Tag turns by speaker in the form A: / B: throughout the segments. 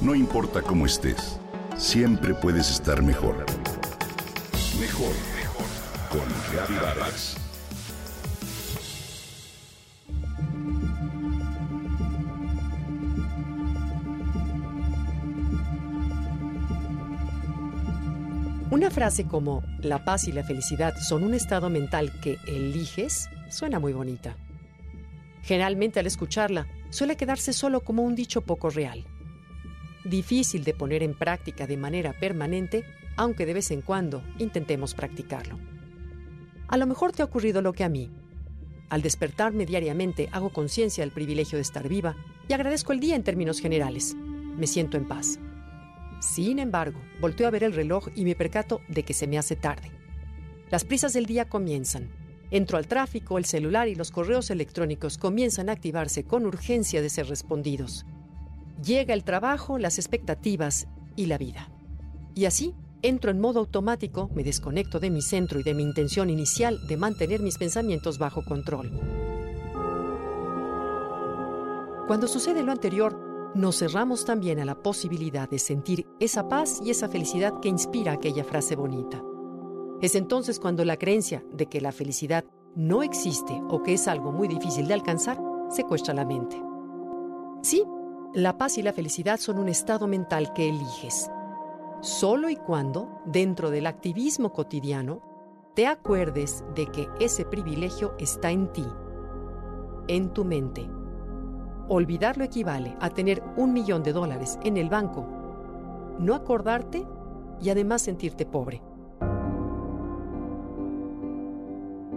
A: No importa cómo estés, siempre puedes estar mejor. Mejor, mejor. Con Vargas.
B: Una frase como la paz y la felicidad son un estado mental que eliges suena muy bonita. Generalmente al escucharla suele quedarse solo como un dicho poco real difícil de poner en práctica de manera permanente, aunque de vez en cuando intentemos practicarlo. A lo mejor te ha ocurrido lo que a mí. Al despertarme diariamente hago conciencia del privilegio de estar viva y agradezco el día en términos generales. Me siento en paz. Sin embargo, volteo a ver el reloj y me percato de que se me hace tarde. Las prisas del día comienzan. Entro al tráfico, el celular y los correos electrónicos comienzan a activarse con urgencia de ser respondidos. Llega el trabajo, las expectativas y la vida. Y así, entro en modo automático, me desconecto de mi centro y de mi intención inicial de mantener mis pensamientos bajo control. Cuando sucede lo anterior, nos cerramos también a la posibilidad de sentir esa paz y esa felicidad que inspira aquella frase bonita. Es entonces cuando la creencia de que la felicidad no existe o que es algo muy difícil de alcanzar secuestra la mente. Sí, la paz y la felicidad son un estado mental que eliges. Solo y cuando, dentro del activismo cotidiano, te acuerdes de que ese privilegio está en ti, en tu mente. Olvidarlo equivale a tener un millón de dólares en el banco, no acordarte y además sentirte pobre.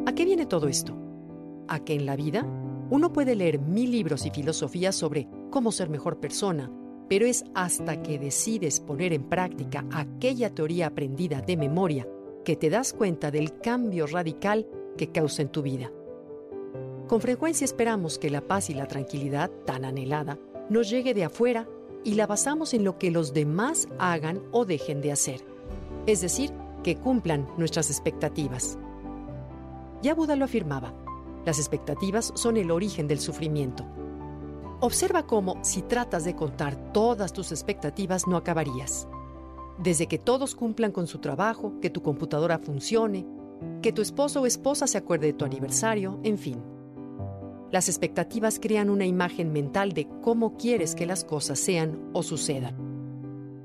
B: ¿A qué viene todo esto? A que en la vida uno puede leer mil libros y filosofías sobre cómo ser mejor persona, pero es hasta que decides poner en práctica aquella teoría aprendida de memoria que te das cuenta del cambio radical que causa en tu vida. Con frecuencia esperamos que la paz y la tranquilidad, tan anhelada, nos llegue de afuera y la basamos en lo que los demás hagan o dejen de hacer, es decir, que cumplan nuestras expectativas. Ya Buda lo afirmaba, las expectativas son el origen del sufrimiento. Observa cómo, si tratas de contar todas tus expectativas, no acabarías. Desde que todos cumplan con su trabajo, que tu computadora funcione, que tu esposo o esposa se acuerde de tu aniversario, en fin. Las expectativas crean una imagen mental de cómo quieres que las cosas sean o sucedan.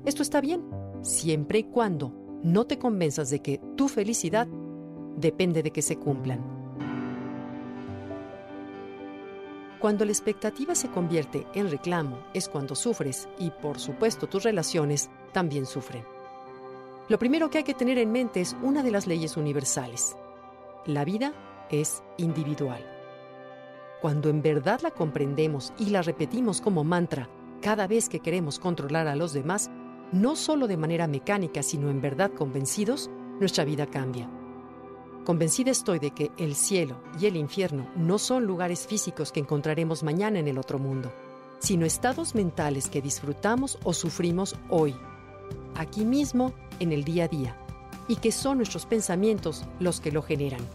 B: Esto está bien, siempre y cuando no te convenzas de que tu felicidad depende de que se cumplan. Cuando la expectativa se convierte en reclamo es cuando sufres y por supuesto tus relaciones también sufren. Lo primero que hay que tener en mente es una de las leyes universales. La vida es individual. Cuando en verdad la comprendemos y la repetimos como mantra cada vez que queremos controlar a los demás, no solo de manera mecánica, sino en verdad convencidos, nuestra vida cambia. Convencida estoy de que el cielo y el infierno no son lugares físicos que encontraremos mañana en el otro mundo, sino estados mentales que disfrutamos o sufrimos hoy, aquí mismo, en el día a día, y que son nuestros pensamientos los que lo generan.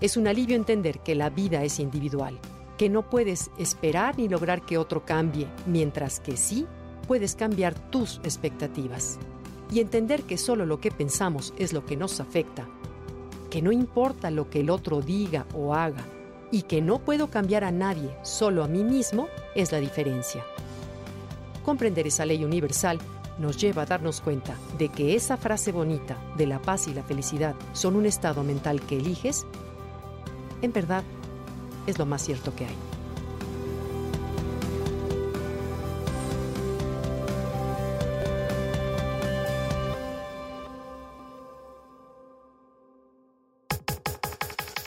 B: Es un alivio entender que la vida es individual, que no puedes esperar ni lograr que otro cambie, mientras que sí puedes cambiar tus expectativas. Y entender que solo lo que pensamos es lo que nos afecta que no importa lo que el otro diga o haga y que no puedo cambiar a nadie, solo a mí mismo, es la diferencia. Comprender esa ley universal nos lleva a darnos cuenta de que esa frase bonita de la paz y la felicidad son un estado mental que eliges, en verdad es lo más cierto que hay.